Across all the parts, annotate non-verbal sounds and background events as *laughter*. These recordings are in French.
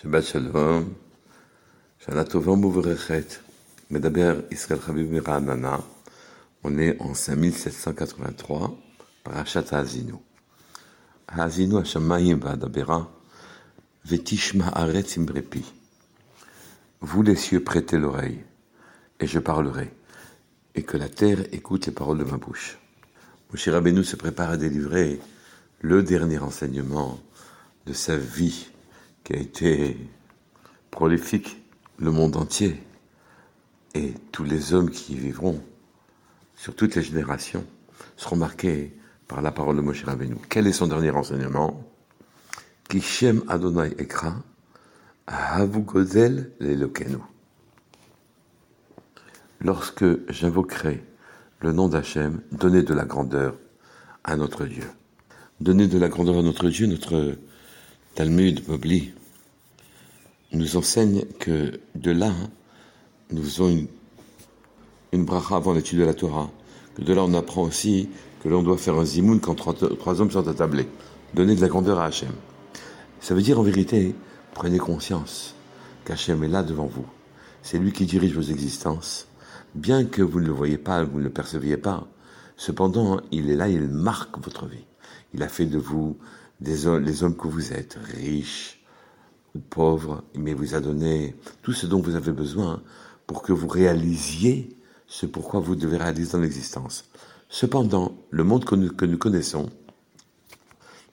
Shabbat Shalom, Shana Tova Muvrechet, Medaber Israël Chabib Miranana. On est en 5783, Parashat Hazinu. Hazinu Hashamayim Vadabera, Vetishma Aretz Imbrepi. Vous les cieux prêtez l'oreille, et je parlerai, et que la terre écoute les paroles de ma bouche. Moshe Rabbeinu se prépare à délivrer le dernier enseignement de sa vie qui a été prolifique, le monde entier et tous les hommes qui y vivront sur toutes les générations seront marqués par la parole de Moshe Rabbeinu. Quel est son dernier enseignement? Kishem Adonai Ekra, Havu Gozel Lelokenu. Lorsque j'invoquerai le nom d'Hachem, donnez de la grandeur à notre Dieu. Donnez de la grandeur à notre Dieu, notre Talmud Mobli nous enseigne que de là, nous faisons une, une bracha avant l'étude de la Torah. Que de là, on apprend aussi que l'on doit faire un zimoun quand trois, hommes sont attablés. Donner de la grandeur à Hachem. Ça veut dire en vérité, prenez conscience qu'Hachem est là devant vous. C'est lui qui dirige vos existences. Bien que vous ne le voyez pas, vous ne le perceviez pas, cependant, il est là, il marque votre vie. Il a fait de vous les hommes que vous êtes, riches ou pauvres, mais vous a donné tout ce dont vous avez besoin pour que vous réalisiez ce pourquoi vous devez réaliser dans l'existence. Cependant, le monde que nous, que nous connaissons,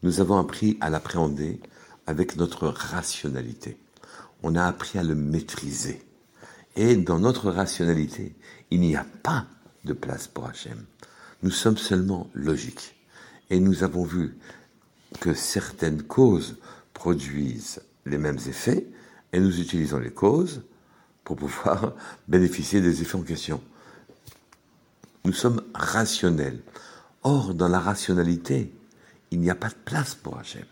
nous avons appris à l'appréhender avec notre rationalité. On a appris à le maîtriser. Et dans notre rationalité, il n'y a pas de place pour Hachem. Nous sommes seulement logiques. Et nous avons vu que certaines causes produisent les mêmes effets et nous utilisons les causes pour pouvoir *laughs* bénéficier des effets en question. Nous sommes rationnels. Or, dans la rationalité, il n'y a pas de place pour Hachem.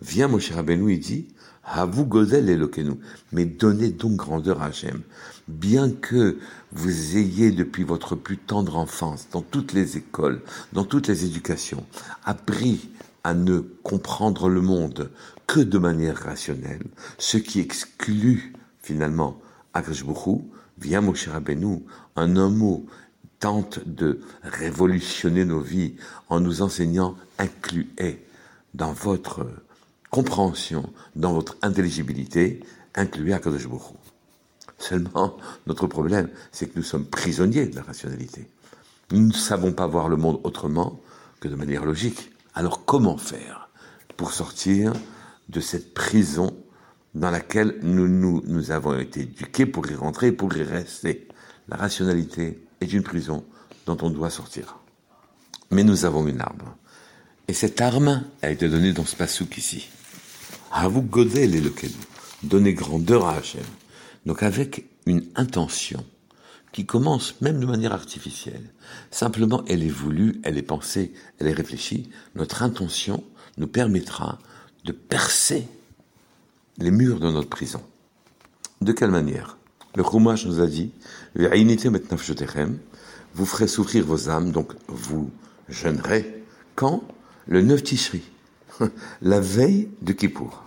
Viens, mon cher Rabbeinu, il dit, à vous gozel et nous mais donnez donc grandeur à Hachem. Bien que vous ayez depuis votre plus tendre enfance, dans toutes les écoles, dans toutes les éducations, appris à ne comprendre le monde que de manière rationnelle, ce qui exclut finalement Agreshbuchu, via Moshe Rabbeinu, en un mot, tente de révolutionner nos vies en nous enseignant incluez dans votre compréhension, dans votre intelligibilité, incluez Akadosh Seulement, notre problème, c'est que nous sommes prisonniers de la rationalité. Nous ne savons pas voir le monde autrement que de manière logique. Alors comment faire pour sortir de cette prison dans laquelle nous, nous, avons été éduqués pour y rentrer et pour y rester? La rationalité est une prison dont on doit sortir. Mais nous avons une arme. Et cette arme a été donnée dans ce passouk ici. À vous goder les lequel? Donner grandeur à Hachem. Donc avec une intention qui commence même de manière artificielle. Simplement, elle est voulue, elle est pensée, elle est réfléchie. Notre intention nous permettra de percer les murs de notre prison. De quelle manière? Le Chumash nous a dit vous ferez souffrir vos âmes, donc vous jeûnerez. Quand? Le 9 Tishri, *laughs* la veille de Kippour.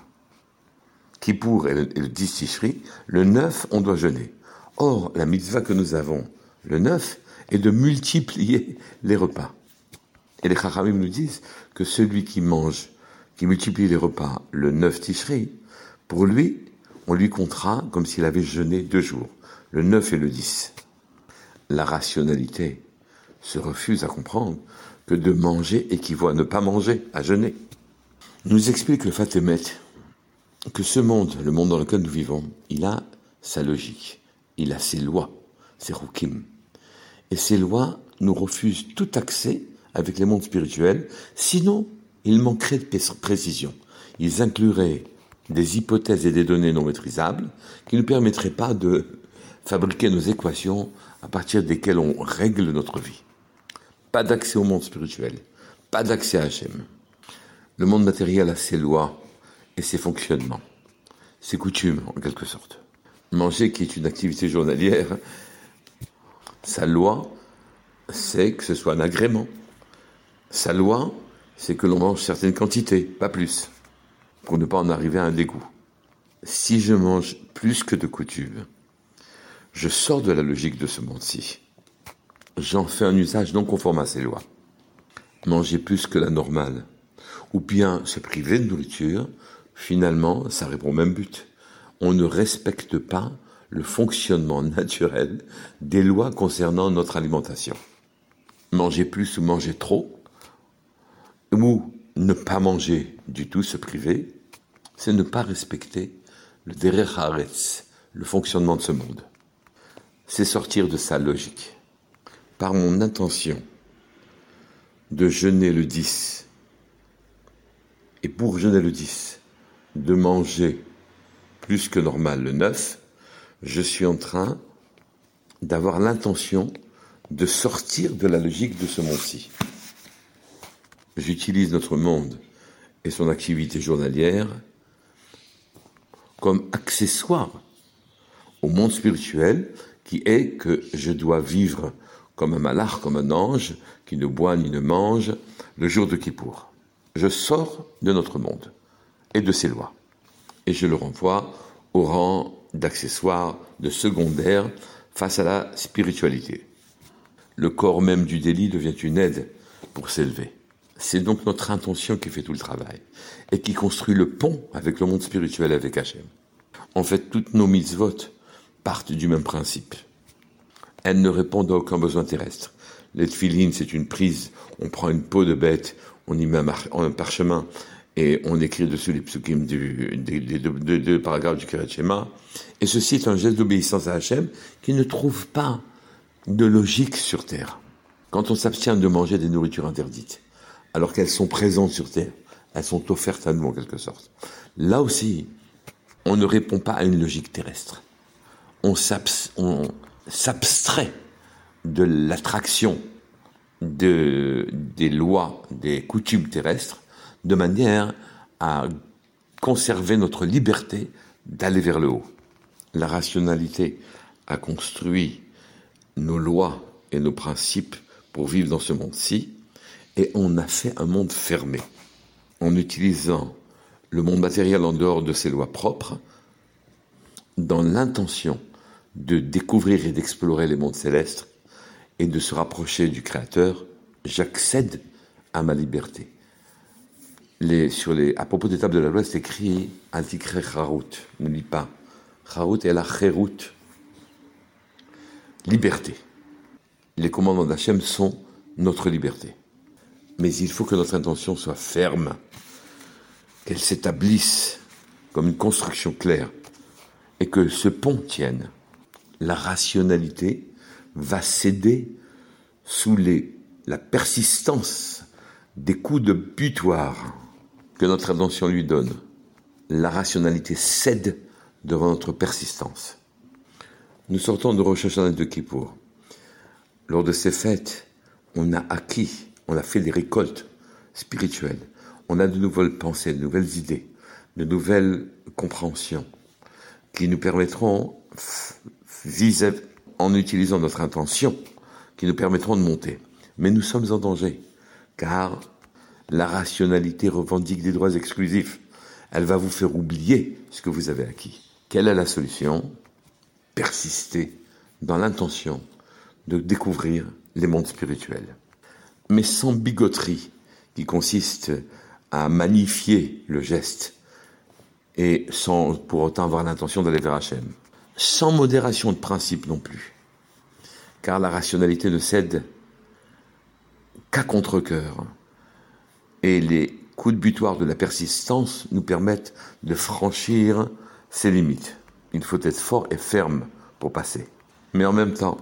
Kippour est le, 10 Tishri, le 9, on doit jeûner. Or, la mitzvah que nous avons, le 9, est de multiplier les repas. Et les Chachamim nous disent que celui qui mange, qui multiplie les repas le 9 Tishri, pour lui, on lui comptera comme s'il avait jeûné deux jours, le 9 et le 10. La rationalité se refuse à comprendre que de manger équivaut à ne pas manger, à jeûner. Nous explique le Fatémet que ce monde, le monde dans lequel nous vivons, il a sa logique il a ses lois, ses rukim. Et ces lois nous refusent tout accès avec les mondes spirituels, sinon ils manqueraient de précision. Ils incluraient des hypothèses et des données non maîtrisables qui ne permettraient pas de fabriquer nos équations à partir desquelles on règle notre vie. Pas d'accès au monde spirituel, pas d'accès à Hachem. Le monde matériel a ses lois et ses fonctionnements, ses coutumes en quelque sorte manger qui est une activité journalière, sa loi, c'est que ce soit un agrément. Sa loi, c'est que l'on mange certaines quantités, pas plus, pour ne pas en arriver à un dégoût. si je mange plus que de coutume, je sors de la logique de ce monde-ci. J'en fais un usage non conforme à ces lois. Manger plus que la normale, ou bien se priver de nourriture, finalement, ça répond au même but. On ne respecte pas le fonctionnement *laughs* naturel des lois concernant notre alimentation. Manger plus ou manger trop, ou ne pas manger du tout, se priver, c'est ne pas respecter le derer haaretz, le fonctionnement de ce monde. C'est sortir de sa logique. Par mon intention de jeûner le 10, et pour jeûner le 10, de manger plus que normal le 9, je suis en train d'avoir l'intention de sortir de la logique de ce monde-ci. J'utilise notre monde et son activité journalière comme accessoire au monde spirituel qui est que je dois vivre comme un malach, comme un ange, qui ne boit ni ne mange le jour de Kippour. Je sors de notre monde et de ses lois. Et je le renvoie au rang d'accessoire, de secondaire face à la spiritualité. Le corps même du délit devient une aide pour s'élever. C'est donc notre intention qui fait tout le travail et qui construit le pont avec le monde spirituel, avec Hachem. En fait, toutes nos mitzvot partent du même principe. Elles ne répondent à aucun besoin terrestre. Les c'est une prise. On prend une peau de bête, on y met un, parchemin et on écrit dessus les psukim des, deux, paragraphes du Kirat Shema. Et ceci est un geste d'obéissance à Hachem qui ne trouve pas de logique sur terre. Quand on s'abstient de manger des nourritures interdites, alors qu'elles sont présentes sur terre, elles sont offertes à nous en quelque sorte. Là aussi, on ne répond pas à une logique terrestre. On s'abstrait de l'attraction de, des lois, des coutumes terrestres, de manière à conserver notre liberté d'aller vers le haut. La rationalité a construit nos lois et nos principes pour vivre dans ce monde-ci, et on a fait un monde fermé, en utilisant le monde matériel en dehors de ses lois propres, dans l'intention de découvrir et d'explorer les mondes célestes et de se rapprocher du Créateur, j'accède à ma liberté. Sur les, à propos des tables de la loi, c'est écrit Antikre Charout, ne lis pas. Charout est la Cherout, liberté. Les commandements d'Hachem sont notre liberté. Mais il faut que notre intention soit ferme, qu'elle s'établisse comme une construction claire et que ce pont tienne. La rationalité va céder sous les, la persistance des coups de butoir que notre attention lui donne. La rationalité cède devant notre persistance. Nous sortons de Rosh Hashanah de Kippour. Lors de ces fêtes, on a acquis, on a fait des récoltes spirituelles. On a de nouvelles pensées, de nouvelles idées, de nouvelles compréhensions qui nous permettront, en utilisant notre intention, qui nous permettront de monter. Mais nous sommes en danger, car la rationalité revendique des droits exclusifs. Elle va vous faire oublier ce que vous avez acquis. Quelle est la solution? Persister dans l'intention de découvrir les mondes spirituels. Mais sans bigoterie qui consiste à magnifier le geste et sans pour autant avoir l'intention d'aller vers Hachem. Sans modération de principe non plus. Car la rationalité ne cède qu'à contre-coeur. Et les coups de butoir de la persistance nous permettent de franchir ses limites. Il faut être fort et ferme pour passer. Mais en même temps,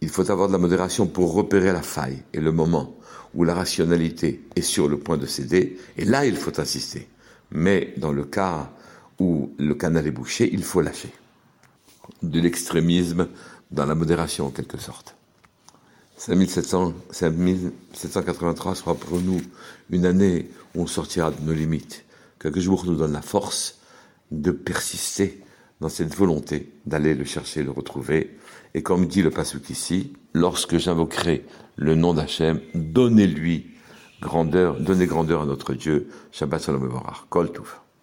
il faut avoir de la modération pour repérer la faille et le moment où la rationalité est sur le point de céder, et là il faut insister. Mais dans le cas où le canal est bouché, il faut lâcher. De l'extrémisme dans la modération en quelque sorte. 5783 sera pour nous une année où on sortira de nos limites. Quelques jours nous donne la force de persister dans cette volonté d'aller le chercher, le retrouver. Et comme dit le Pasuk ici, lorsque j'invoquerai le nom d'Hachem, donnez-lui grandeur, donnez grandeur à notre Dieu. Shabbat Shalom Kol Touf.